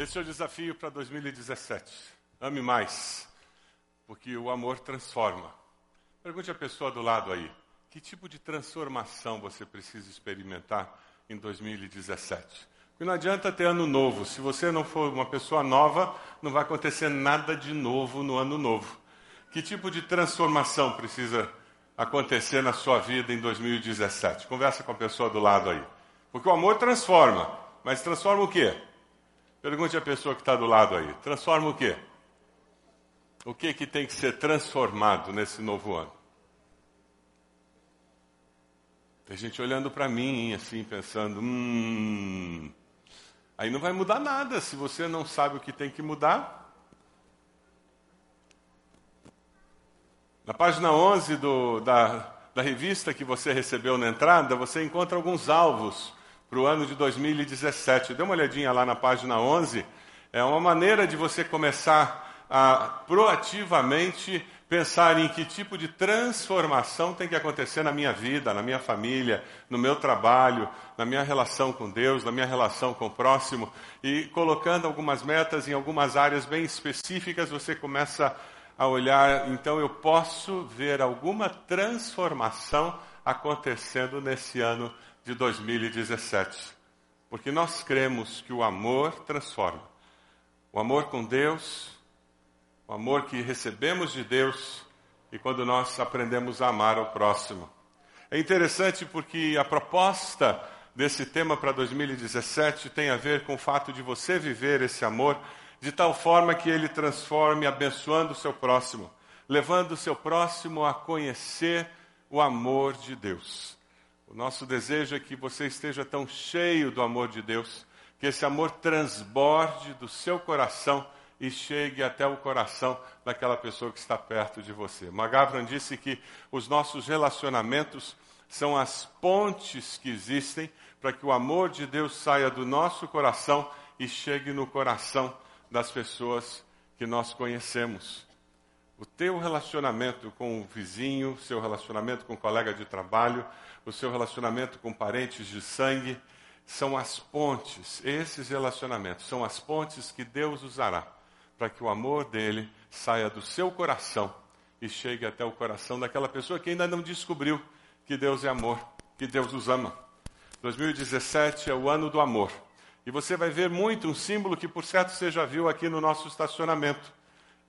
Esse é o desafio para 2017. Ame mais, porque o amor transforma. Pergunte à pessoa do lado aí: que tipo de transformação você precisa experimentar em 2017? Porque não adianta ter ano novo. Se você não for uma pessoa nova, não vai acontecer nada de novo no ano novo. Que tipo de transformação precisa acontecer na sua vida em 2017? Conversa com a pessoa do lado aí. Porque o amor transforma. Mas transforma o quê? Pergunte à pessoa que está do lado aí. Transforma o quê? O que, que tem que ser transformado nesse novo ano? Tem gente olhando para mim assim, pensando, hum. Aí não vai mudar nada se você não sabe o que tem que mudar. Na página 11 do, da, da revista que você recebeu na entrada, você encontra alguns alvos para o ano de 2017. Dê uma olhadinha lá na página 11. É uma maneira de você começar a proativamente pensar em que tipo de transformação tem que acontecer na minha vida, na minha família, no meu trabalho, na minha relação com Deus, na minha relação com o próximo, e colocando algumas metas em algumas áreas bem específicas, você começa a olhar, então eu posso ver alguma transformação acontecendo nesse ano de 2017. Porque nós cremos que o amor transforma. O amor com Deus, o amor que recebemos de Deus e quando nós aprendemos a amar ao próximo. É interessante porque a proposta desse tema para 2017 tem a ver com o fato de você viver esse amor de tal forma que ele transforme abençoando o seu próximo, levando o seu próximo a conhecer o amor de Deus. O nosso desejo é que você esteja tão cheio do amor de Deus, que esse amor transborde do seu coração e chegue até o coração daquela pessoa que está perto de você. Magavran disse que os nossos relacionamentos são as pontes que existem para que o amor de Deus saia do nosso coração e chegue no coração das pessoas que nós conhecemos. O teu relacionamento com o vizinho, seu relacionamento com o colega de trabalho, o seu relacionamento com parentes de sangue, são as pontes, esses relacionamentos são as pontes que Deus usará para que o amor dele saia do seu coração e chegue até o coração daquela pessoa que ainda não descobriu que Deus é amor, que Deus os ama. 2017 é o ano do amor. E você vai ver muito um símbolo que, por certo, você já viu aqui no nosso estacionamento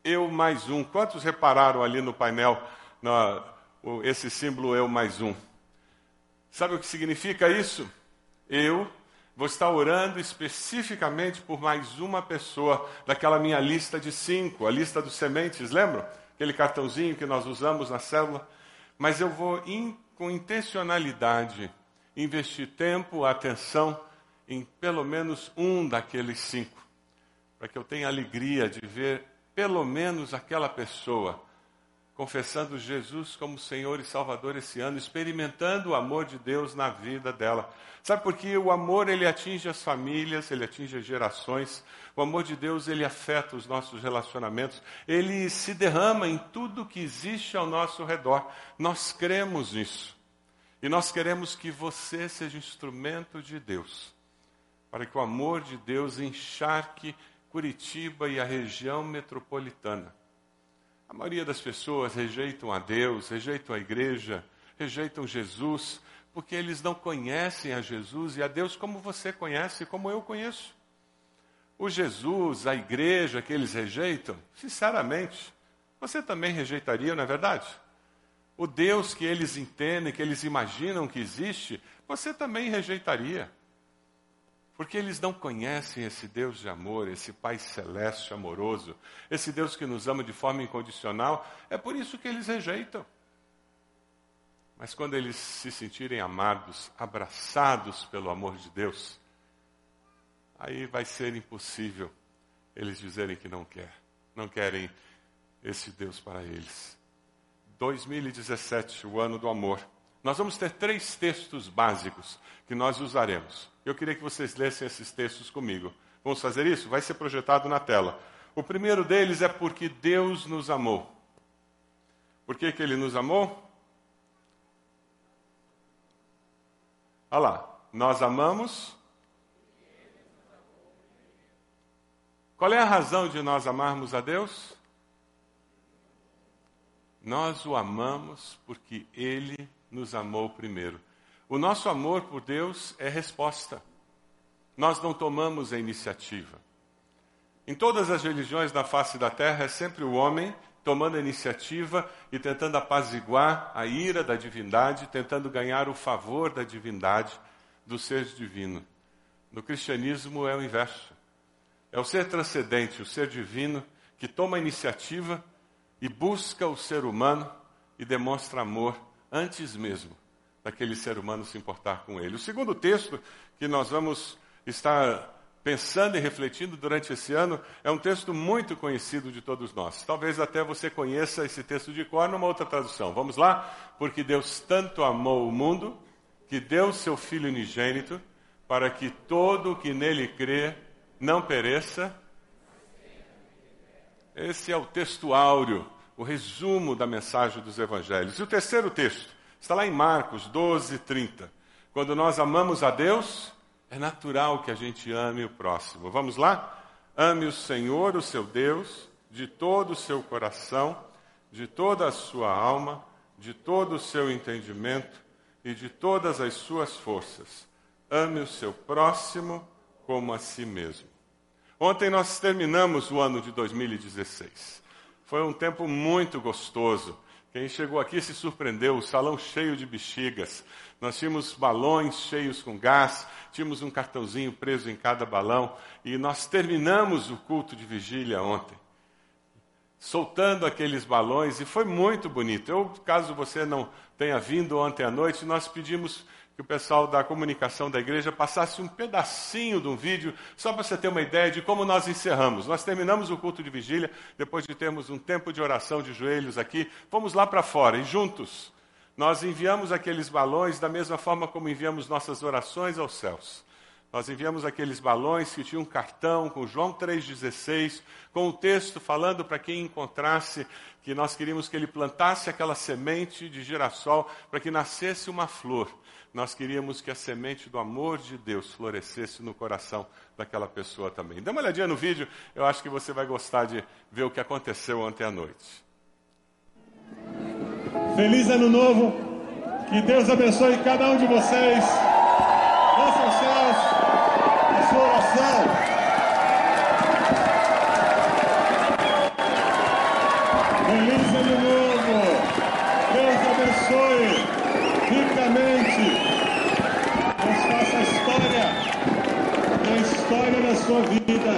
eu mais um. Quantos repararam ali no painel na, esse símbolo eu mais um? Sabe o que significa isso? Eu vou estar orando especificamente por mais uma pessoa daquela minha lista de cinco, a lista dos sementes, lembram? Aquele cartãozinho que nós usamos na célula. Mas eu vou, in, com intencionalidade, investir tempo, atenção em pelo menos um daqueles cinco, para que eu tenha alegria de ver pelo menos aquela pessoa confessando Jesus como Senhor e Salvador esse ano, experimentando o amor de Deus na vida dela. Sabe por quê? O amor ele atinge as famílias, ele atinge as gerações. O amor de Deus ele afeta os nossos relacionamentos. Ele se derrama em tudo que existe ao nosso redor. Nós cremos nisso. E nós queremos que você seja instrumento de Deus, para que o amor de Deus encharque Curitiba e a região metropolitana. A maioria das pessoas rejeitam a Deus, rejeitam a igreja, rejeitam Jesus, porque eles não conhecem a Jesus e a Deus como você conhece, como eu conheço. O Jesus, a igreja que eles rejeitam, sinceramente, você também rejeitaria, não é verdade? O Deus que eles entendem, que eles imaginam que existe, você também rejeitaria. Porque eles não conhecem esse Deus de amor, esse Pai celeste amoroso, esse Deus que nos ama de forma incondicional. É por isso que eles rejeitam. Mas quando eles se sentirem amados, abraçados pelo amor de Deus, aí vai ser impossível eles dizerem que não quer, não querem esse Deus para eles. 2017, o ano do amor. Nós vamos ter três textos básicos que nós usaremos. Eu queria que vocês lessem esses textos comigo. Vamos fazer isso? Vai ser projetado na tela. O primeiro deles é porque Deus nos amou. Por que, que ele nos amou? Olha lá, nós amamos Qual é a razão de nós amarmos a Deus? Nós o amamos porque Ele nos amou primeiro. O nosso amor por Deus é resposta. Nós não tomamos a iniciativa. Em todas as religiões da face da terra é sempre o homem tomando a iniciativa e tentando apaziguar a ira da divindade, tentando ganhar o favor da divindade, do ser divino. No cristianismo é o inverso. É o ser transcendente, o ser divino, que toma a iniciativa e busca o ser humano e demonstra amor antes mesmo daquele ser humano se importar com ele. O segundo texto que nós vamos estar pensando e refletindo durante esse ano é um texto muito conhecido de todos nós. Talvez até você conheça esse texto de cor numa outra tradução. Vamos lá? Porque Deus tanto amou o mundo que deu seu Filho unigênito para que todo o que nele crê não pereça. Esse é o texto áureo, o resumo da mensagem dos evangelhos. E o terceiro texto está lá em Marcos 12, 30. Quando nós amamos a Deus, é natural que a gente ame o próximo. Vamos lá? Ame o Senhor, o seu Deus, de todo o seu coração, de toda a sua alma, de todo o seu entendimento e de todas as suas forças. Ame o seu próximo como a si mesmo. Ontem nós terminamos o ano de 2016. Foi um tempo muito gostoso. Quem chegou aqui se surpreendeu, o salão cheio de bexigas. Nós tínhamos balões cheios com gás, tínhamos um cartãozinho preso em cada balão e nós terminamos o culto de vigília ontem. Soltando aqueles balões e foi muito bonito. Eu, caso você não tenha vindo ontem à noite, nós pedimos que o pessoal da comunicação da igreja passasse um pedacinho de um vídeo, só para você ter uma ideia de como nós encerramos. Nós terminamos o culto de vigília, depois de termos um tempo de oração de joelhos aqui, fomos lá para fora e juntos nós enviamos aqueles balões da mesma forma como enviamos nossas orações aos céus. Nós enviamos aqueles balões que tinham um cartão com João 3,16, com o texto falando para quem encontrasse que nós queríamos que ele plantasse aquela semente de girassol para que nascesse uma flor. Nós queríamos que a semente do amor de Deus florescesse no coração daquela pessoa também. Dê uma olhadinha no vídeo, eu acho que você vai gostar de ver o que aconteceu ontem à noite. Feliz ano novo, que Deus abençoe cada um de vocês. Ouça os céus sua oração. Feliz Ano Novo. Deus abençoe ricamente. Deus faça a história, a história da sua vida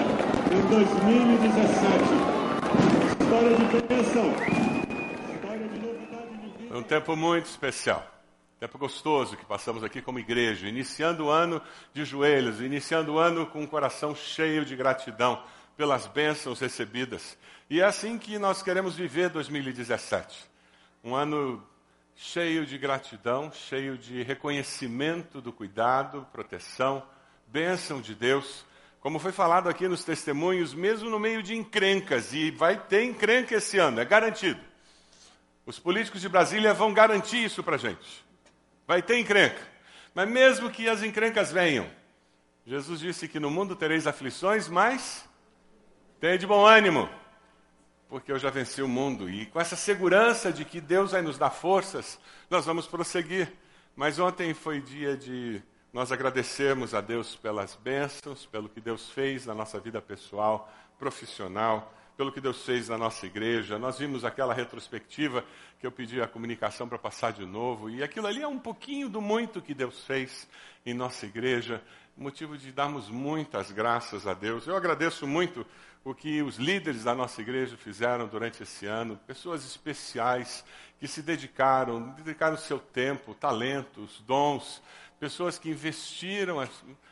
em 2017. História de bênção. História de novidade de vida. Um tempo muito especial. Tempo gostoso que passamos aqui como igreja, iniciando o ano de joelhos, iniciando o ano com um coração cheio de gratidão pelas bênçãos recebidas. E é assim que nós queremos viver 2017. Um ano cheio de gratidão, cheio de reconhecimento do cuidado, proteção, bênção de Deus. Como foi falado aqui nos testemunhos, mesmo no meio de encrencas, e vai ter encrenca esse ano, é garantido. Os políticos de Brasília vão garantir isso para a gente. Vai ter encrenca. Mas mesmo que as encrencas venham, Jesus disse que no mundo tereis aflições, mas tenha de bom ânimo, porque eu já venci o mundo. E com essa segurança de que Deus vai nos dar forças, nós vamos prosseguir. Mas ontem foi dia de nós agradecermos a Deus pelas bênçãos, pelo que Deus fez na nossa vida pessoal, profissional pelo que Deus fez na nossa igreja. Nós vimos aquela retrospectiva que eu pedi a comunicação para passar de novo, e aquilo ali é um pouquinho do muito que Deus fez em nossa igreja, motivo de darmos muitas graças a Deus. Eu agradeço muito o que os líderes da nossa igreja fizeram durante esse ano, pessoas especiais que se dedicaram, dedicaram seu tempo, talentos, dons, pessoas que investiram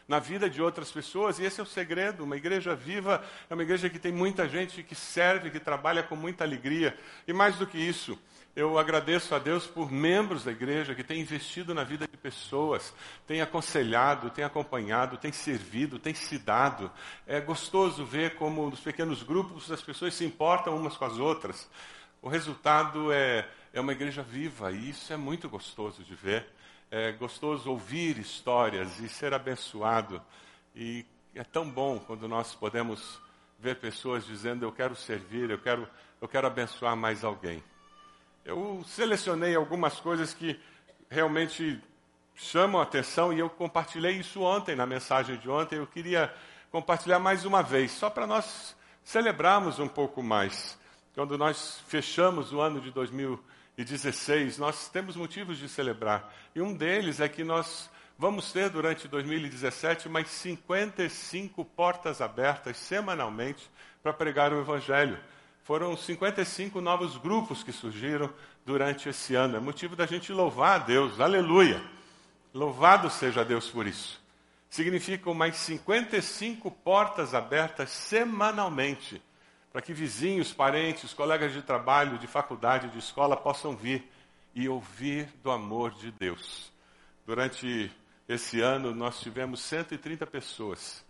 na vida de outras pessoas, e esse é o segredo. Uma igreja viva é uma igreja que tem muita gente que serve, que trabalha com muita alegria. E mais do que isso, eu agradeço a Deus por membros da igreja que têm investido na vida de pessoas, têm aconselhado, têm acompanhado, têm servido, têm se dado. É gostoso ver como nos pequenos grupos as pessoas se importam umas com as outras. O resultado é, é uma igreja viva, e isso é muito gostoso de ver é gostoso ouvir histórias e ser abençoado. E é tão bom quando nós podemos ver pessoas dizendo: Eu quero servir, eu quero, eu quero abençoar mais alguém. Eu selecionei algumas coisas que realmente chamam a atenção e eu compartilhei isso ontem, na mensagem de ontem. Eu queria compartilhar mais uma vez, só para nós celebrarmos um pouco mais. Quando nós fechamos o ano de 2016, nós temos motivos de celebrar. E um deles é que nós vamos ter durante 2017 mais 55 portas abertas semanalmente para pregar o Evangelho. Foram 55 novos grupos que surgiram durante esse ano. É motivo da gente louvar a Deus. Aleluia! Louvado seja Deus por isso. Significam mais 55 portas abertas semanalmente, para que vizinhos, parentes, colegas de trabalho, de faculdade, de escola possam vir e ouvir do amor de Deus. Durante esse ano, nós tivemos 130 pessoas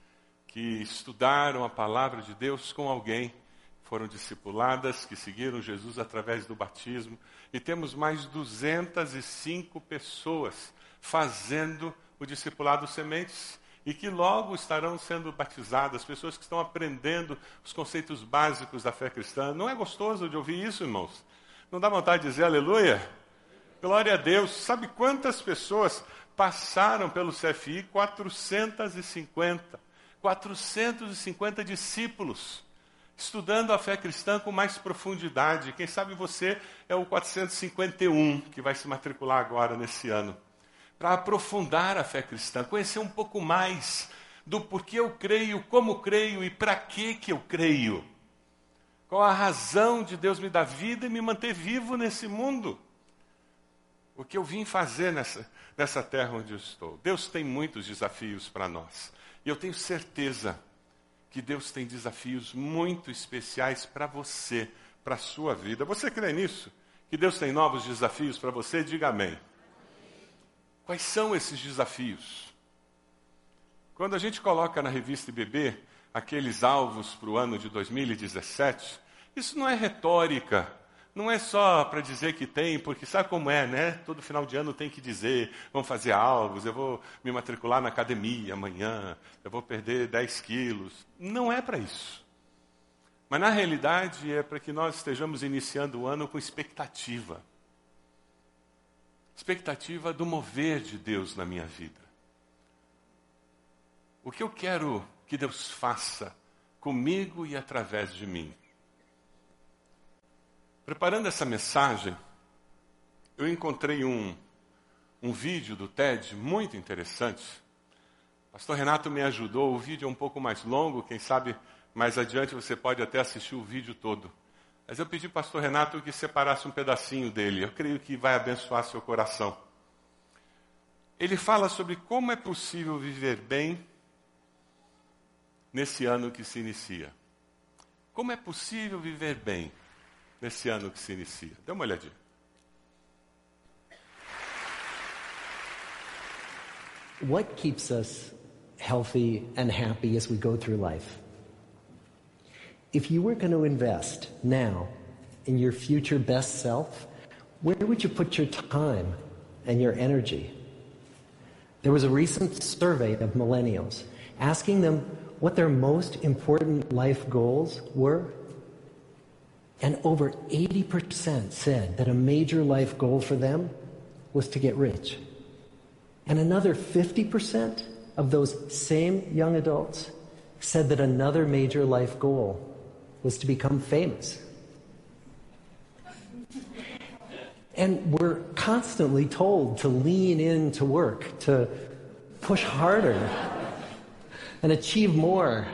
que estudaram a palavra de Deus com alguém. Foram discipuladas, que seguiram Jesus através do batismo, e temos mais 205 pessoas fazendo o discipulado sementes e que logo estarão sendo batizadas, pessoas que estão aprendendo os conceitos básicos da fé cristã. Não é gostoso de ouvir isso, irmãos? Não dá vontade de dizer aleluia? Glória a Deus. Sabe quantas pessoas passaram pelo CFI? 450. 450 discípulos estudando a fé cristã com mais profundidade. Quem sabe você é o 451 que vai se matricular agora nesse ano. Para aprofundar a fé cristã, conhecer um pouco mais do porquê eu creio, como creio e para que que eu creio. Qual a razão de Deus me dar vida e me manter vivo nesse mundo? O que eu vim fazer nessa, nessa terra onde eu estou? Deus tem muitos desafios para nós. E eu tenho certeza que Deus tem desafios muito especiais para você, para a sua vida. Você crê nisso? Que Deus tem novos desafios para você? Diga amém. Quais são esses desafios? Quando a gente coloca na revista IBB aqueles alvos para o ano de 2017, isso não é retórica, não é só para dizer que tem, porque sabe como é, né? Todo final de ano tem que dizer, vamos fazer alvos, eu vou me matricular na academia amanhã, eu vou perder 10 quilos. Não é para isso. Mas na realidade é para que nós estejamos iniciando o ano com expectativa. Expectativa do mover de Deus na minha vida. O que eu quero que Deus faça comigo e através de mim. Preparando essa mensagem, eu encontrei um, um vídeo do TED muito interessante. Pastor Renato me ajudou, o vídeo é um pouco mais longo, quem sabe mais adiante você pode até assistir o vídeo todo. Mas eu pedi ao pastor Renato que separasse um pedacinho dele, eu creio que vai abençoar seu coração. Ele fala sobre como é possível viver bem nesse ano que se inicia. Como é possível viver bem? nesse ano que se inicia. Dê uma olhadinha. What keeps us healthy and happy as we go through life? If you were going to invest now in your future best self, where would you put your time and your energy? There was a recent survey of millennials asking them what their most important life goals were and over 80% said that a major life goal for them was to get rich. And another 50% of those same young adults said that another major life goal was to become famous. And we're constantly told to lean into work, to push harder, and achieve more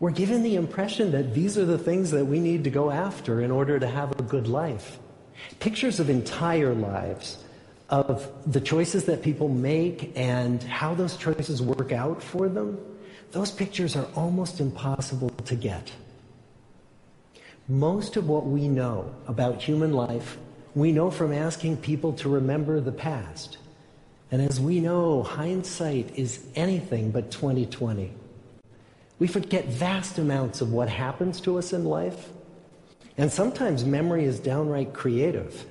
we're given the impression that these are the things that we need to go after in order to have a good life. Pictures of entire lives, of the choices that people make and how those choices work out for them, those pictures are almost impossible to get. Most of what we know about human life, we know from asking people to remember the past. And as we know, hindsight is anything but 2020. We forget vast amounts of what happens to us in life. And sometimes memory is downright creative.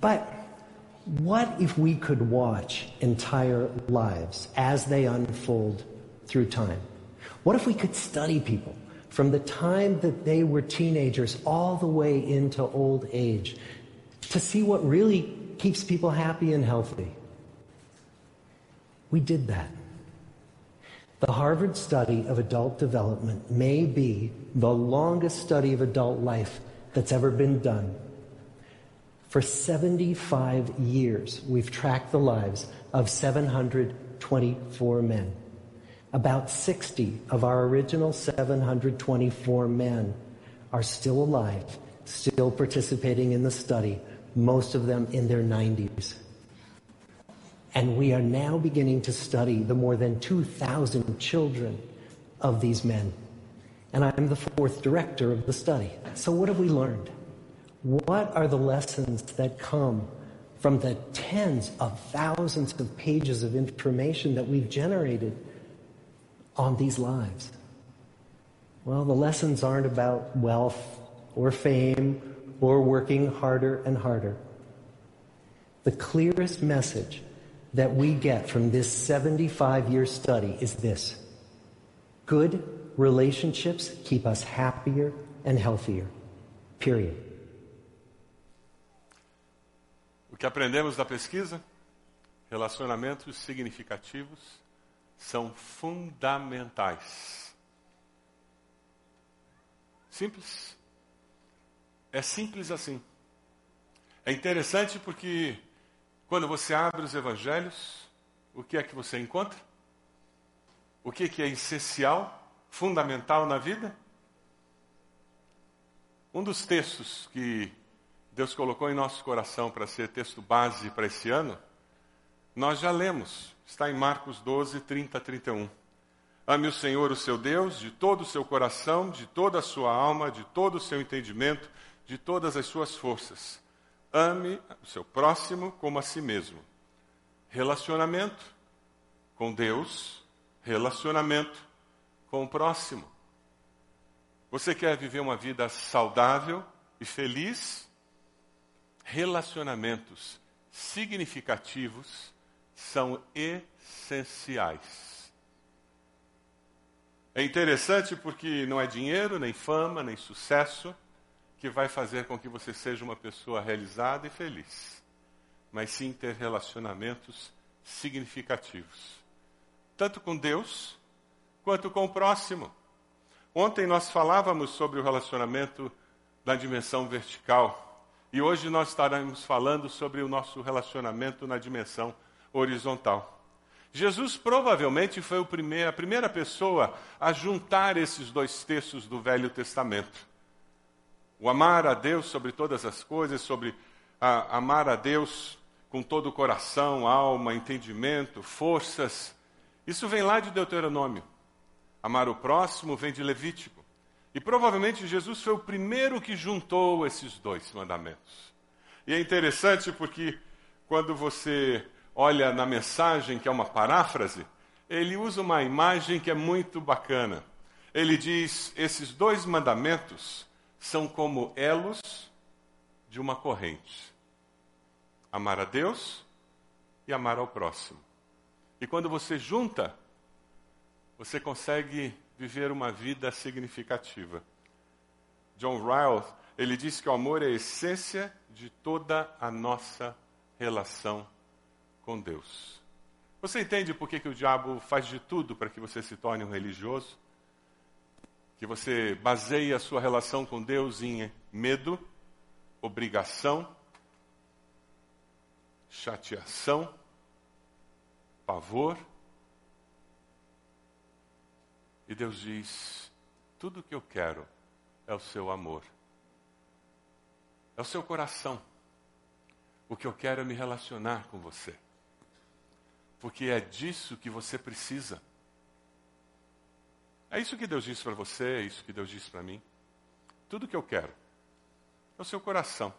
But what if we could watch entire lives as they unfold through time? What if we could study people from the time that they were teenagers all the way into old age to see what really keeps people happy and healthy. We did that. The Harvard study of adult development may be the longest study of adult life that's ever been done. For 75 years, we've tracked the lives of 724 men. About 60 of our original 724 men are still alive, still participating in the study, most of them in their 90s. And we are now beginning to study the more than 2,000 children of these men. And I'm the fourth director of the study. So, what have we learned? What are the lessons that come from the tens of thousands of pages of information that we've generated on these lives? Well, the lessons aren't about wealth or fame or working harder and harder. The clearest message that we get from this 75 year study is this good relationships keep us happier and healthier. Period. O que aprendemos da pesquisa? Relacionamentos significativos são fundamentais. Simples. É simples assim. É interessante porque quando você abre os evangelhos, o que é que você encontra? O que, que é essencial, fundamental na vida? Um dos textos que Deus colocou em nosso coração para ser texto base para esse ano, nós já lemos, está em Marcos 12, 30 a 31. Ame o Senhor, o seu Deus, de todo o seu coração, de toda a sua alma, de todo o seu entendimento, de todas as suas forças. Ame o seu próximo como a si mesmo. Relacionamento com Deus, relacionamento com o próximo. Você quer viver uma vida saudável e feliz? Relacionamentos significativos são essenciais. É interessante porque não é dinheiro, nem fama, nem sucesso que vai fazer com que você seja uma pessoa realizada e feliz, mas sim ter relacionamentos significativos, tanto com Deus quanto com o próximo. Ontem nós falávamos sobre o relacionamento na dimensão vertical e hoje nós estaremos falando sobre o nosso relacionamento na dimensão horizontal. Jesus provavelmente foi primeiro, a primeira pessoa a juntar esses dois textos do Velho Testamento. O amar a Deus sobre todas as coisas, sobre a, amar a Deus com todo o coração, alma, entendimento, forças. Isso vem lá de Deuteronômio. Amar o próximo vem de Levítico. E provavelmente Jesus foi o primeiro que juntou esses dois mandamentos. E é interessante porque quando você olha na mensagem, que é uma paráfrase, ele usa uma imagem que é muito bacana. Ele diz: esses dois mandamentos são como elos de uma corrente. Amar a Deus e amar ao próximo. E quando você junta, você consegue viver uma vida significativa. John Ryle, ele diz que o amor é a essência de toda a nossa relação com Deus. Você entende por que, que o diabo faz de tudo para que você se torne um religioso? que você baseie a sua relação com Deus em medo, obrigação, chateação, pavor. E Deus diz: tudo o que eu quero é o seu amor, é o seu coração. O que eu quero é me relacionar com você, porque é disso que você precisa. É isso que Deus disse para você, é isso que Deus disse para mim. Tudo que eu quero é o seu coração,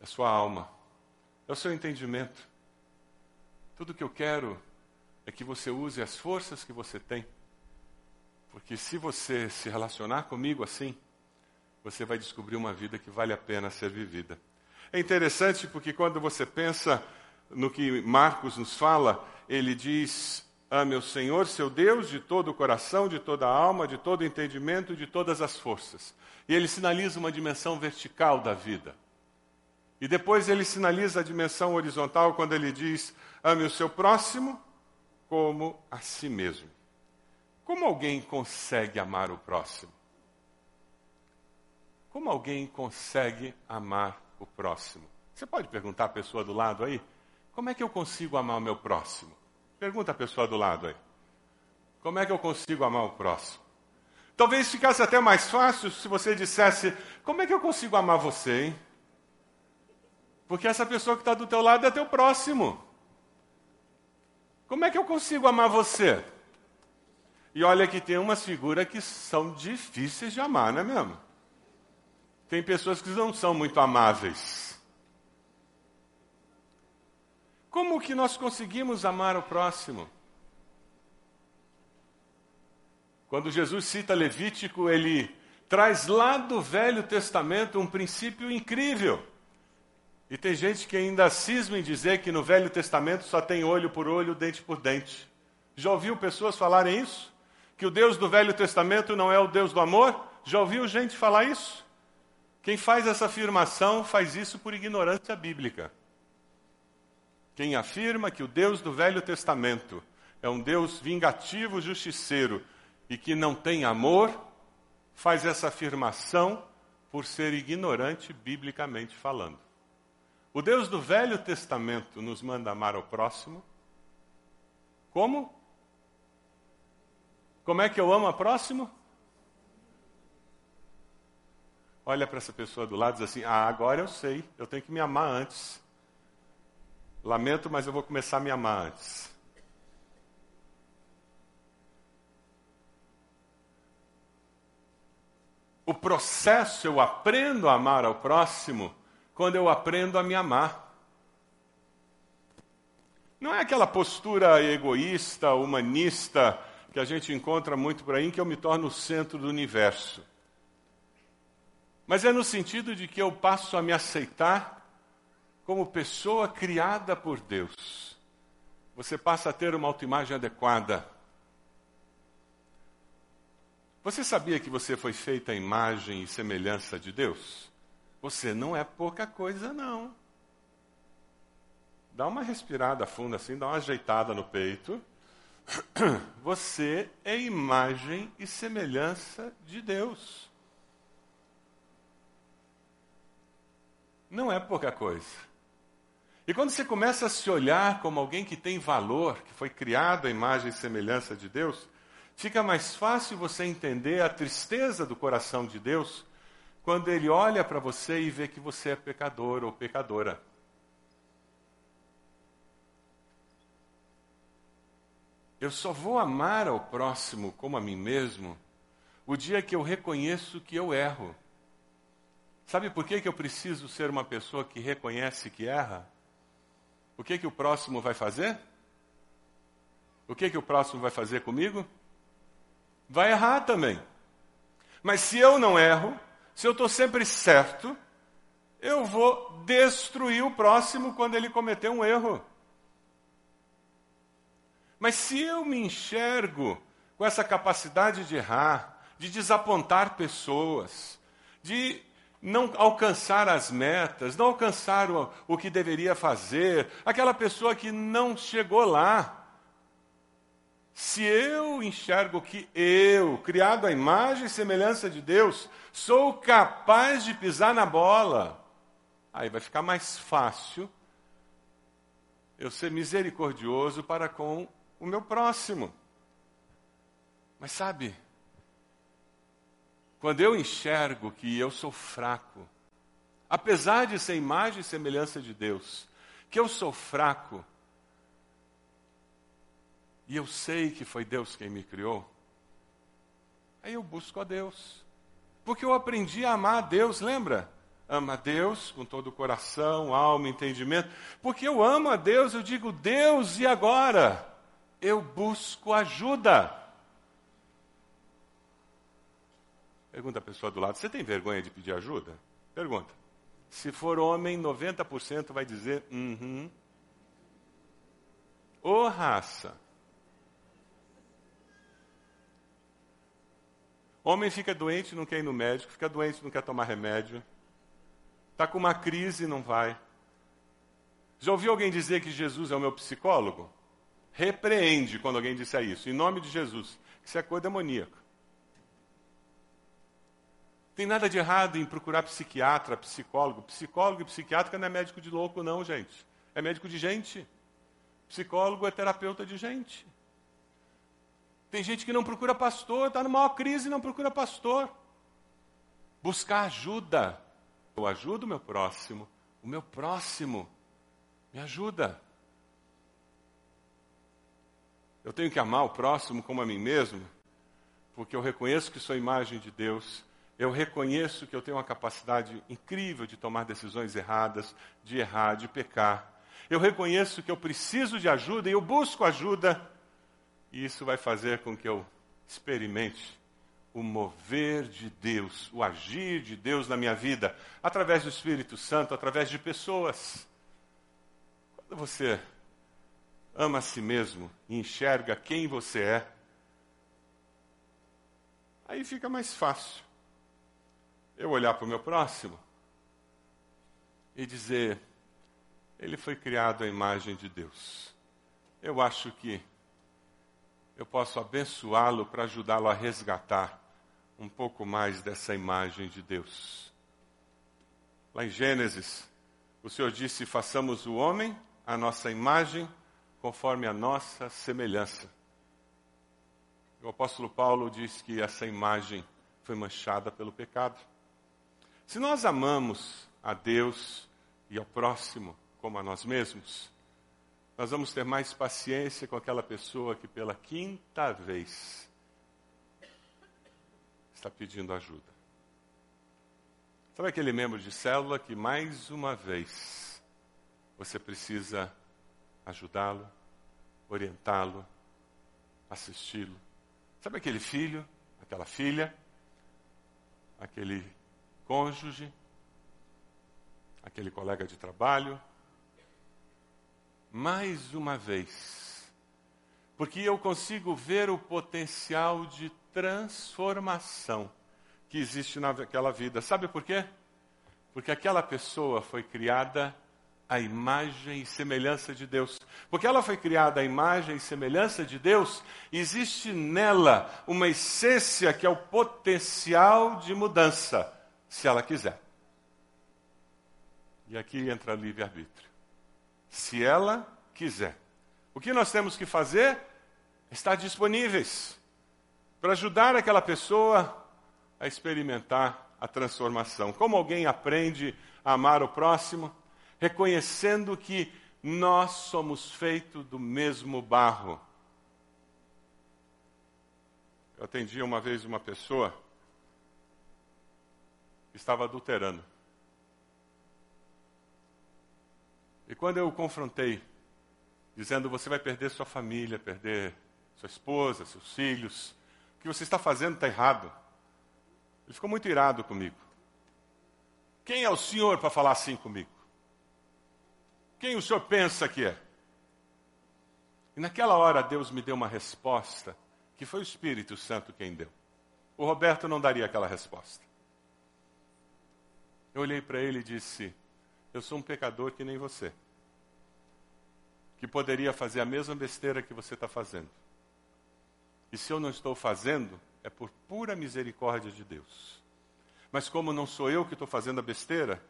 é a sua alma, é o seu entendimento. Tudo que eu quero é que você use as forças que você tem. Porque se você se relacionar comigo assim, você vai descobrir uma vida que vale a pena ser vivida. É interessante porque quando você pensa no que Marcos nos fala, ele diz: Ame o Senhor, seu Deus, de todo o coração, de toda a alma, de todo o entendimento, de todas as forças. E ele sinaliza uma dimensão vertical da vida. E depois ele sinaliza a dimensão horizontal quando ele diz: ame o seu próximo como a si mesmo. Como alguém consegue amar o próximo? Como alguém consegue amar o próximo? Você pode perguntar à pessoa do lado aí: como é que eu consigo amar o meu próximo? Pergunta a pessoa do lado aí. Como é que eu consigo amar o próximo? Talvez ficasse até mais fácil se você dissesse: Como é que eu consigo amar você, hein? Porque essa pessoa que está do teu lado é teu próximo. Como é que eu consigo amar você? E olha que tem umas figuras que são difíceis de amar, não é mesmo? Tem pessoas que não são muito amáveis. Como que nós conseguimos amar o próximo? Quando Jesus cita Levítico, ele traz lá do Velho Testamento um princípio incrível. E tem gente que ainda cisma em dizer que no Velho Testamento só tem olho por olho, dente por dente. Já ouviu pessoas falarem isso? Que o Deus do Velho Testamento não é o Deus do amor? Já ouviu gente falar isso? Quem faz essa afirmação faz isso por ignorância bíblica. Quem afirma que o Deus do Velho Testamento é um Deus vingativo, justiceiro e que não tem amor, faz essa afirmação por ser ignorante biblicamente falando. O Deus do Velho Testamento nos manda amar ao próximo. Como? Como é que eu amo ao próximo? Olha para essa pessoa do lado e diz assim: Ah, agora eu sei, eu tenho que me amar antes. Lamento, mas eu vou começar a me amar antes. O processo eu aprendo a amar ao próximo quando eu aprendo a me amar. Não é aquela postura egoísta, humanista, que a gente encontra muito por aí, em que eu me torno o centro do universo. Mas é no sentido de que eu passo a me aceitar como pessoa criada por Deus, você passa a ter uma autoimagem adequada. Você sabia que você foi feita a imagem e semelhança de Deus? Você não é pouca coisa, não. Dá uma respirada funda assim, dá uma ajeitada no peito. Você é imagem e semelhança de Deus. Não é pouca coisa. E quando você começa a se olhar como alguém que tem valor, que foi criado à imagem e semelhança de Deus, fica mais fácil você entender a tristeza do coração de Deus quando ele olha para você e vê que você é pecador ou pecadora. Eu só vou amar ao próximo como a mim mesmo o dia que eu reconheço que eu erro. Sabe por que, que eu preciso ser uma pessoa que reconhece que erra? O que, que o próximo vai fazer? O que, que o próximo vai fazer comigo? Vai errar também. Mas se eu não erro, se eu estou sempre certo, eu vou destruir o próximo quando ele cometer um erro. Mas se eu me enxergo com essa capacidade de errar, de desapontar pessoas, de não alcançar as metas, não alcançar o, o que deveria fazer, aquela pessoa que não chegou lá. Se eu enxergo que eu, criado à imagem e semelhança de Deus, sou capaz de pisar na bola, aí vai ficar mais fácil eu ser misericordioso para com o meu próximo. Mas sabe, quando eu enxergo que eu sou fraco, apesar de ser imagem e semelhança de Deus, que eu sou fraco, e eu sei que foi Deus quem me criou, aí eu busco a Deus. Porque eu aprendi a amar a Deus, lembra? Ama a Deus com todo o coração, alma, entendimento. Porque eu amo a Deus, eu digo, Deus, e agora? Eu busco ajuda. Pergunta a pessoa do lado: Você tem vergonha de pedir ajuda? Pergunta. Se for homem, 90% vai dizer: Uhum. Ô oh, raça. Homem fica doente, não quer ir no médico, fica doente, não quer tomar remédio. Está com uma crise, não vai. Já ouviu alguém dizer que Jesus é o meu psicólogo? Repreende quando alguém disser isso, em nome de Jesus, que isso é coisa demoníaca. Tem nada de errado em procurar psiquiatra, psicólogo. Psicólogo e psiquiatra não é médico de louco, não, gente. É médico de gente. Psicólogo é terapeuta de gente. Tem gente que não procura pastor, está numa maior crise e não procura pastor. Buscar ajuda. Eu ajudo o meu próximo. O meu próximo me ajuda. Eu tenho que amar o próximo como a mim mesmo, porque eu reconheço que sou imagem de Deus. Eu reconheço que eu tenho uma capacidade incrível de tomar decisões erradas, de errar, de pecar. Eu reconheço que eu preciso de ajuda e eu busco ajuda e isso vai fazer com que eu experimente o mover de Deus, o agir de Deus na minha vida, através do Espírito Santo, através de pessoas. Quando você ama a si mesmo e enxerga quem você é, aí fica mais fácil eu olhar para o meu próximo e dizer: ele foi criado à imagem de Deus. Eu acho que eu posso abençoá-lo para ajudá-lo a resgatar um pouco mais dessa imagem de Deus. Lá em Gênesis, o Senhor disse: façamos o homem a nossa imagem, conforme a nossa semelhança. O apóstolo Paulo diz que essa imagem foi manchada pelo pecado. Se nós amamos a Deus e ao próximo como a nós mesmos, nós vamos ter mais paciência com aquela pessoa que pela quinta vez está pedindo ajuda. Sabe aquele membro de célula que mais uma vez você precisa ajudá-lo, orientá-lo, assisti-lo? Sabe aquele filho, aquela filha, aquele cônjuge, aquele colega de trabalho, mais uma vez, porque eu consigo ver o potencial de transformação que existe naquela vida. Sabe por quê? Porque aquela pessoa foi criada à imagem e semelhança de Deus. Porque ela foi criada à imagem e semelhança de Deus, existe nela uma essência que é o potencial de mudança, se ela quiser. E aqui entra livre-arbítrio se ela quiser. O que nós temos que fazer estar disponíveis para ajudar aquela pessoa a experimentar a transformação. Como alguém aprende a amar o próximo, reconhecendo que nós somos feitos do mesmo barro. Eu atendi uma vez uma pessoa estava adulterando. E quando eu o confrontei, dizendo: Você vai perder sua família, perder sua esposa, seus filhos, o que você está fazendo está errado. Ele ficou muito irado comigo. Quem é o senhor para falar assim comigo? Quem o senhor pensa que é? E naquela hora Deus me deu uma resposta que foi o Espírito Santo quem deu. O Roberto não daria aquela resposta. Eu olhei para ele e disse: Eu sou um pecador que nem você que poderia fazer a mesma besteira que você está fazendo. E se eu não estou fazendo, é por pura misericórdia de Deus. Mas como não sou eu que estou fazendo a besteira,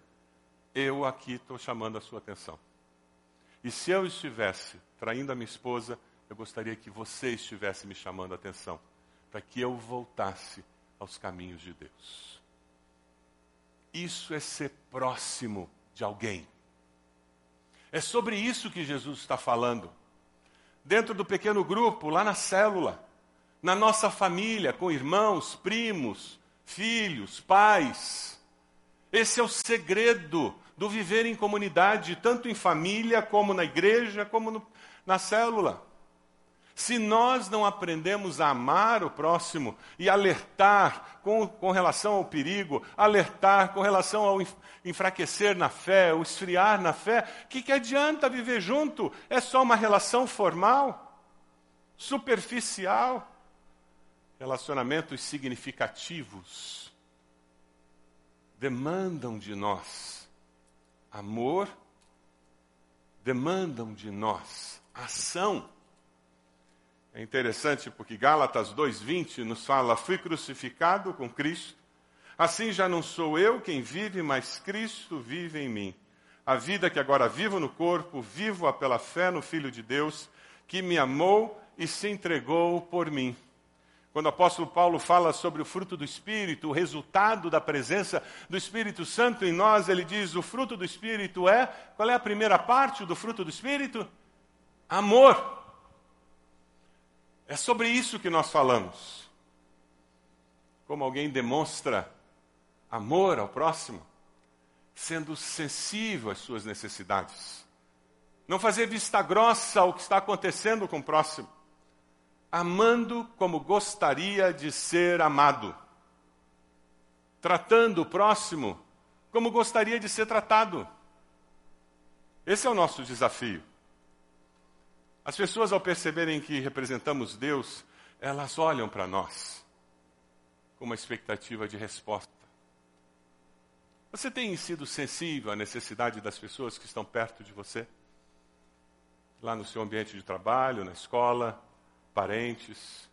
eu aqui estou chamando a sua atenção. E se eu estivesse traindo a minha esposa, eu gostaria que você estivesse me chamando a atenção, para que eu voltasse aos caminhos de Deus. Isso é ser próximo de alguém. É sobre isso que Jesus está falando. Dentro do pequeno grupo, lá na célula, na nossa família, com irmãos, primos, filhos, pais. Esse é o segredo do viver em comunidade, tanto em família, como na igreja, como no, na célula. Se nós não aprendemos a amar o próximo e alertar com, com relação ao perigo, alertar com relação ao enfraquecer na fé, o esfriar na fé, o que, que adianta viver junto? É só uma relação formal, superficial. relacionamentos significativos demandam de nós amor, demandam de nós ação. É interessante porque Gálatas 2:20 nos fala: "Fui crucificado com Cristo, assim já não sou eu quem vive, mas Cristo vive em mim. A vida que agora vivo no corpo, vivo-a pela fé no Filho de Deus, que me amou e se entregou por mim." Quando o apóstolo Paulo fala sobre o fruto do Espírito, o resultado da presença do Espírito Santo em nós, ele diz: o fruto do Espírito é. Qual é a primeira parte do fruto do Espírito? Amor. É sobre isso que nós falamos. Como alguém demonstra amor ao próximo, sendo sensível às suas necessidades. Não fazer vista grossa ao que está acontecendo com o próximo. Amando como gostaria de ser amado. Tratando o próximo como gostaria de ser tratado. Esse é o nosso desafio. As pessoas, ao perceberem que representamos Deus, elas olham para nós com uma expectativa de resposta. Você tem sido sensível à necessidade das pessoas que estão perto de você? Lá no seu ambiente de trabalho, na escola, parentes.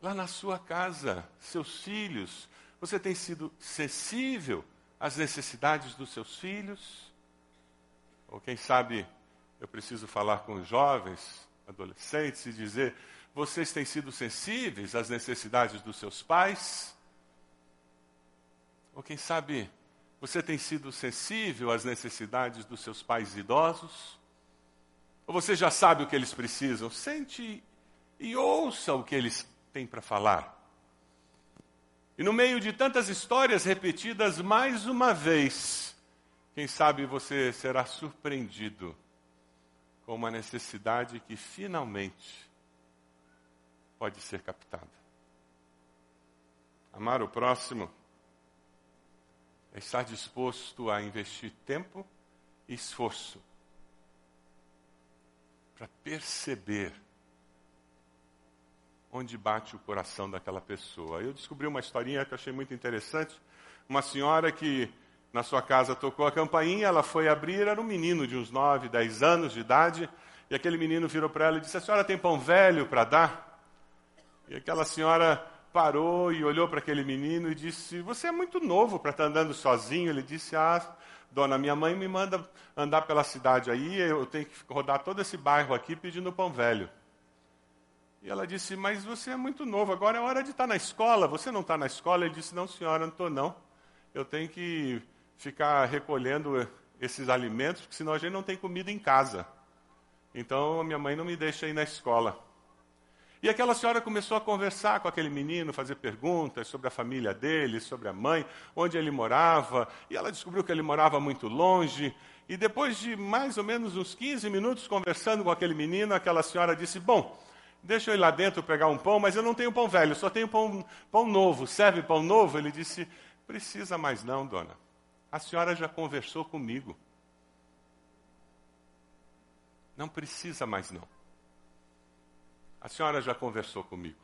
Lá na sua casa, seus filhos. Você tem sido sensível às necessidades dos seus filhos? Ou quem sabe eu preciso falar com os jovens, adolescentes e dizer: vocês têm sido sensíveis às necessidades dos seus pais? Ou quem sabe você tem sido sensível às necessidades dos seus pais idosos? Ou você já sabe o que eles precisam? Sente e ouça o que eles têm para falar. E no meio de tantas histórias repetidas mais uma vez, quem sabe você será surpreendido com uma necessidade que finalmente pode ser captada. Amar o próximo é estar disposto a investir tempo e esforço para perceber onde bate o coração daquela pessoa. Eu descobri uma historinha que eu achei muito interessante. Uma senhora que na sua casa tocou a campainha, ela foi abrir, era um menino de uns 9, 10 anos de idade, e aquele menino virou para ela e disse: A senhora tem pão velho para dar? E aquela senhora parou e olhou para aquele menino e disse: Você é muito novo para estar tá andando sozinho. Ele disse: Ah, dona, minha mãe me manda andar pela cidade aí, eu tenho que rodar todo esse bairro aqui pedindo pão velho. E ela disse: Mas você é muito novo, agora é hora de estar tá na escola. Você não está na escola? Ele disse: Não, senhora, não estou não. Eu tenho que ficar recolhendo esses alimentos, porque senão a gente não tem comida em casa. Então a minha mãe não me deixa ir na escola. E aquela senhora começou a conversar com aquele menino, fazer perguntas sobre a família dele, sobre a mãe, onde ele morava, e ela descobriu que ele morava muito longe. E depois de mais ou menos uns 15 minutos conversando com aquele menino, aquela senhora disse: Bom, deixa eu ir lá dentro pegar um pão, mas eu não tenho pão velho, só tenho pão, pão novo. Serve pão novo? Ele disse: Precisa mais não, dona. A senhora já conversou comigo. Não precisa mais não. A senhora já conversou comigo.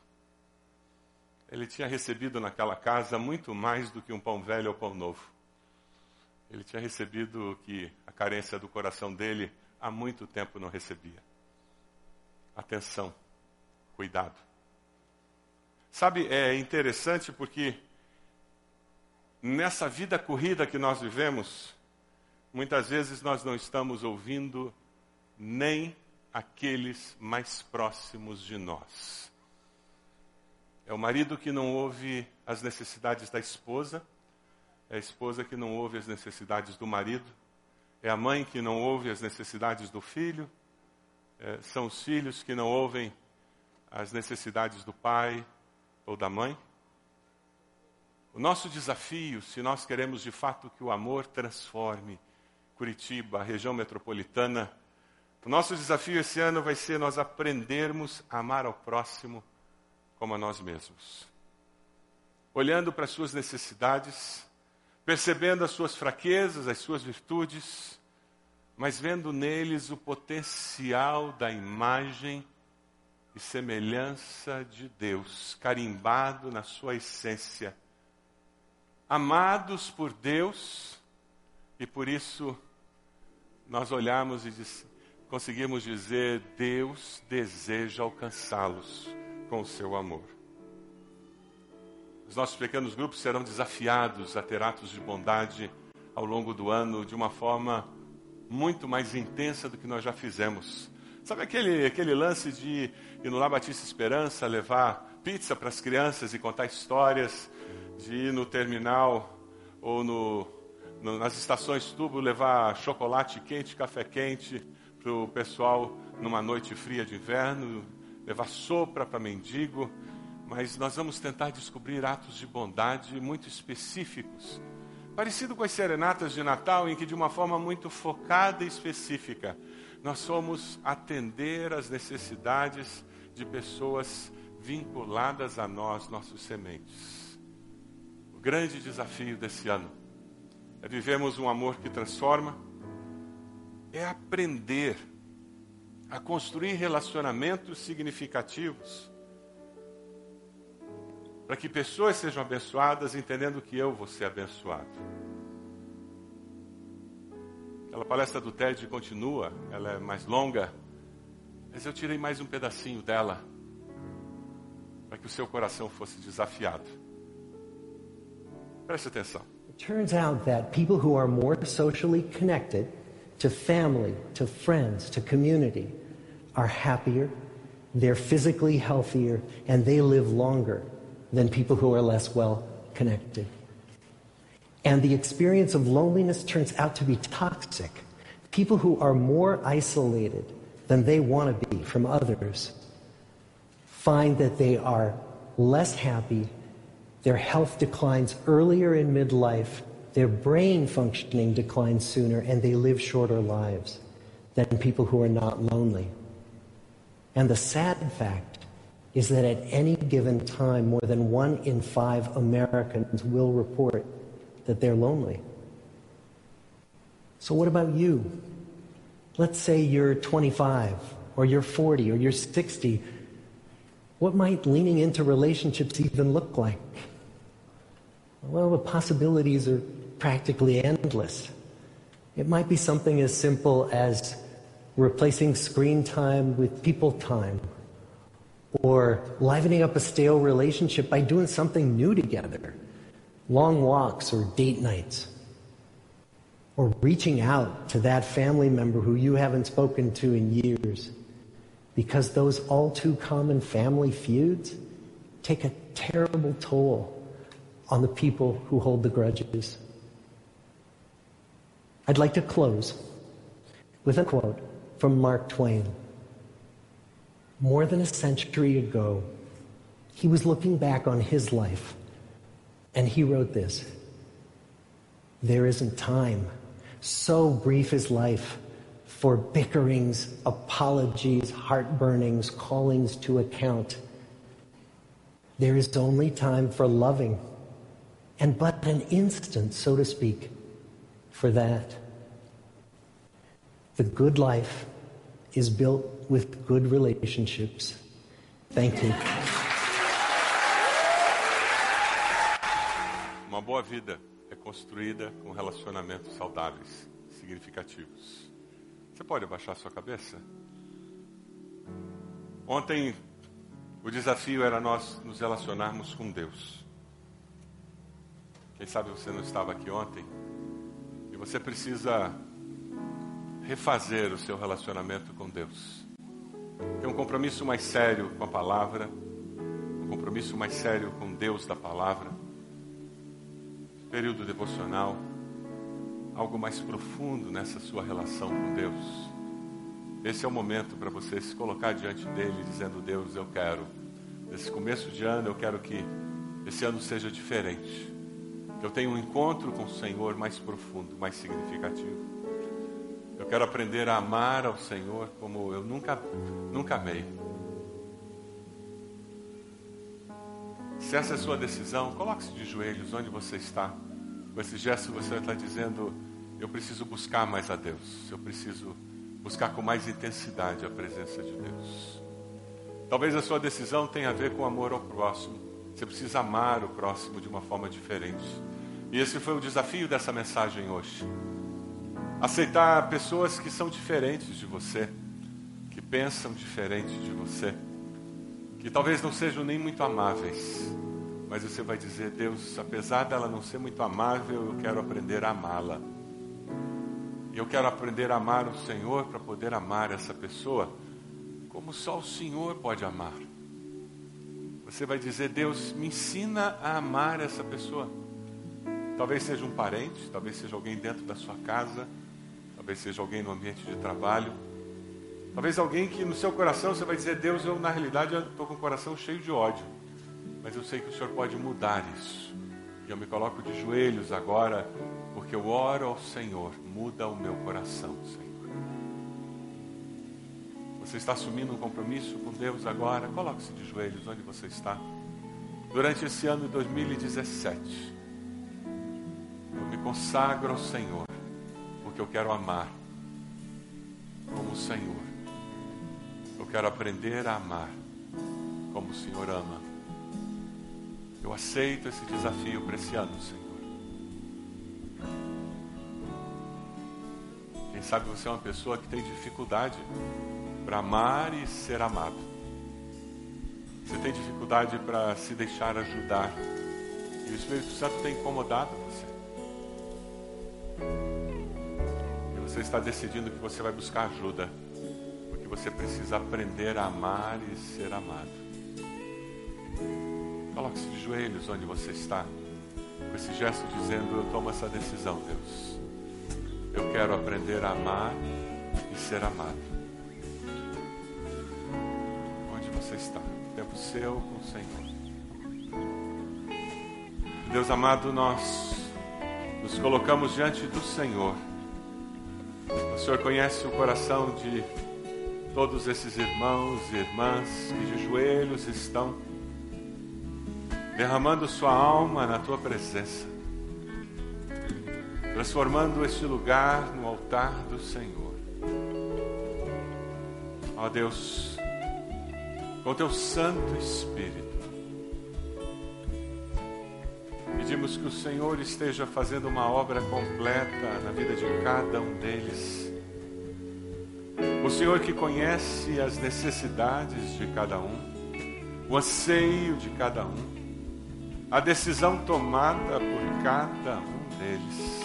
Ele tinha recebido naquela casa muito mais do que um pão velho ou pão novo. Ele tinha recebido o que a carência do coração dele há muito tempo não recebia. Atenção, cuidado. Sabe, é interessante porque nessa vida corrida que nós vivemos, muitas vezes nós não estamos ouvindo nem aqueles mais próximos de nós. É o marido que não ouve as necessidades da esposa, é a esposa que não ouve as necessidades do marido, é a mãe que não ouve as necessidades do filho, é, são os filhos que não ouvem as necessidades do pai ou da mãe. O nosso desafio, se nós queremos de fato que o amor transforme Curitiba, a região metropolitana, o nosso desafio esse ano vai ser nós aprendermos a amar ao próximo como a nós mesmos. Olhando para as suas necessidades, percebendo as suas fraquezas, as suas virtudes, mas vendo neles o potencial da imagem e semelhança de Deus, carimbado na sua essência. Amados por Deus, e por isso nós olhamos e conseguimos dizer: Deus deseja alcançá-los com o seu amor. Os nossos pequenos grupos serão desafiados a ter atos de bondade ao longo do ano de uma forma muito mais intensa do que nós já fizemos. Sabe aquele, aquele lance de ir no Lá Batista Esperança, levar pizza para as crianças e contar histórias, de ir no terminal ou no, no, nas estações tubo levar chocolate quente, café quente para o pessoal numa noite fria de inverno, levar sopra para mendigo, mas nós vamos tentar descobrir atos de bondade muito específicos Parecido com as serenatas de Natal, em que, de uma forma muito focada e específica, nós somos atender às necessidades de pessoas vinculadas a nós, nossos sementes. O grande desafio desse ano é vivermos um amor que transforma, é aprender a construir relacionamentos significativos para que pessoas sejam abençoadas, entendendo que eu vou ser abençoado. Aquela palestra do TED continua, ela é mais longa, mas eu tirei mais um pedacinho dela, para que o seu coração fosse desafiado. Preste atenção. It turns out that people who are more socially connected to family, to friends, to community are happier, they're physically healthier, and they live longer than people who are less well connected. And the experience of loneliness turns out to be toxic. People who are more isolated than they want to be from others find that they are less happy, their health declines earlier in midlife, their brain functioning declines sooner, and they live shorter lives than people who are not lonely. And the sad fact is that at any given time, more than one in five Americans will report that they're lonely. So, what about you? Let's say you're 25, or you're 40, or you're 60. What might leaning into relationships even look like? Well, the possibilities are practically endless. It might be something as simple as replacing screen time with people time or livening up a stale relationship by doing something new together long walks or date nights, or reaching out to that family member who you haven't spoken to in years. Because those all too common family feuds take a terrible toll on the people who hold the grudges. I'd like to close with a quote from Mark Twain more than a century ago, he was looking back on his life and he wrote this There isn't time, so brief is life, for bickerings, apologies, heartburnings, callings to account. There is only time for loving, and but an instant, so to speak, for that. The good life is built with good relationships. Thank you. Uma boa vida é construída com relacionamentos saudáveis, significativos. Você pode abaixar sua cabeça? Ontem o desafio era nós nos relacionarmos com Deus. Quem sabe você não estava aqui ontem e você precisa refazer o seu relacionamento com Deus. Ter um compromisso mais sério com a palavra, um compromisso mais sério com Deus da palavra, período devocional, algo mais profundo nessa sua relação com Deus. Esse é o momento para você se colocar diante dele, dizendo: Deus, eu quero, nesse começo de ano, eu quero que esse ano seja diferente. Eu tenha um encontro com o Senhor mais profundo, mais significativo. Eu quero aprender a amar ao Senhor como eu nunca, nunca amei. Se essa é a sua decisão, coloque-se de joelhos onde você está. Com esse gesto você está dizendo: Eu preciso buscar mais a Deus. Eu preciso buscar com mais intensidade a presença de Deus. Talvez a sua decisão tenha a ver com amor ao próximo. Você precisa amar o próximo de uma forma diferente. E esse foi o desafio dessa mensagem hoje. Aceitar pessoas que são diferentes de você, que pensam diferente de você, que talvez não sejam nem muito amáveis, mas você vai dizer: Deus, apesar dela não ser muito amável, eu quero aprender a amá-la. Eu quero aprender a amar o Senhor para poder amar essa pessoa como só o Senhor pode amar. Você vai dizer: Deus, me ensina a amar essa pessoa. Talvez seja um parente, talvez seja alguém dentro da sua casa, talvez seja alguém no ambiente de trabalho, talvez alguém que no seu coração você vai dizer: Deus, eu na realidade estou com o coração cheio de ódio, mas eu sei que o Senhor pode mudar isso. E eu me coloco de joelhos agora, porque eu oro ao Senhor, muda o meu coração, Senhor. Você está assumindo um compromisso com Deus agora? Coloque-se de joelhos onde você está. Durante esse ano de 2017, eu me consagro ao Senhor, porque eu quero amar como o Senhor. Eu quero aprender a amar como o Senhor ama. Eu aceito esse desafio para esse ano, Senhor. Quem sabe você é uma pessoa que tem dificuldade para amar e ser amado. Você tem dificuldade para se deixar ajudar. E o Espírito Santo tem incomodado você. E você está decidindo que você vai buscar ajuda. Porque você precisa aprender a amar e ser amado. Coloque-se de joelhos onde você está. Com esse gesto dizendo: Eu tomo essa decisão, Deus. Eu quero aprender a amar e ser amado. Você está. Tempo seu com o Senhor. Deus amado, nós nos colocamos diante do Senhor. O Senhor conhece o coração de todos esses irmãos e irmãs que de joelhos estão derramando sua alma na tua presença, transformando este lugar no altar do Senhor. Ó Deus, com teu Santo Espírito. Pedimos que o Senhor esteja fazendo uma obra completa na vida de cada um deles. O Senhor que conhece as necessidades de cada um, o anseio de cada um, a decisão tomada por cada um deles.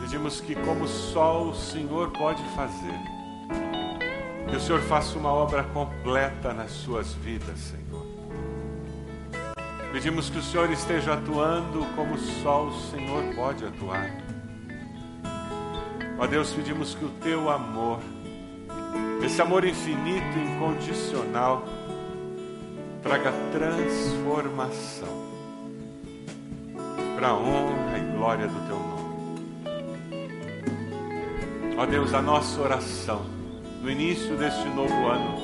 Pedimos que, como só o Senhor pode fazer, que o Senhor faça uma obra completa nas suas vidas, Senhor. Pedimos que o Senhor esteja atuando como só o Senhor pode atuar. Ó Deus, pedimos que o teu amor, esse amor infinito e incondicional, traga transformação para a honra e glória do teu nome. Ó Deus, a nossa oração no início deste novo ano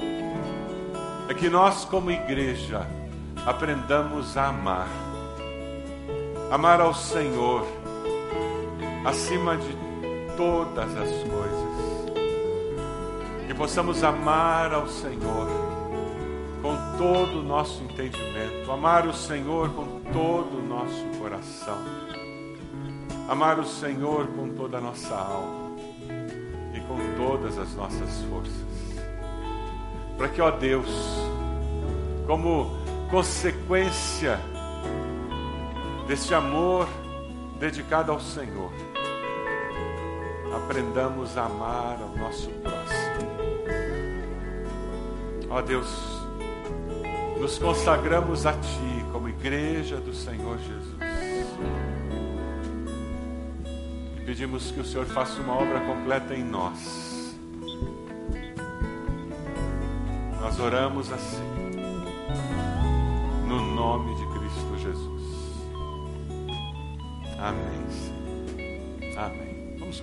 é que nós, como igreja, aprendamos a amar, amar ao Senhor acima de todas as coisas, que possamos amar ao Senhor com todo o nosso entendimento, amar o Senhor com todo o nosso coração, amar o Senhor com toda a nossa alma todas as nossas forças. Para que, ó Deus, como consequência deste amor dedicado ao Senhor, aprendamos a amar ao nosso próximo. Ó Deus, nos consagramos a Ti como igreja do Senhor Jesus. Pedimos que o Senhor faça uma obra completa em nós. Nós oramos assim, no nome de Cristo Jesus. Amém. Amém.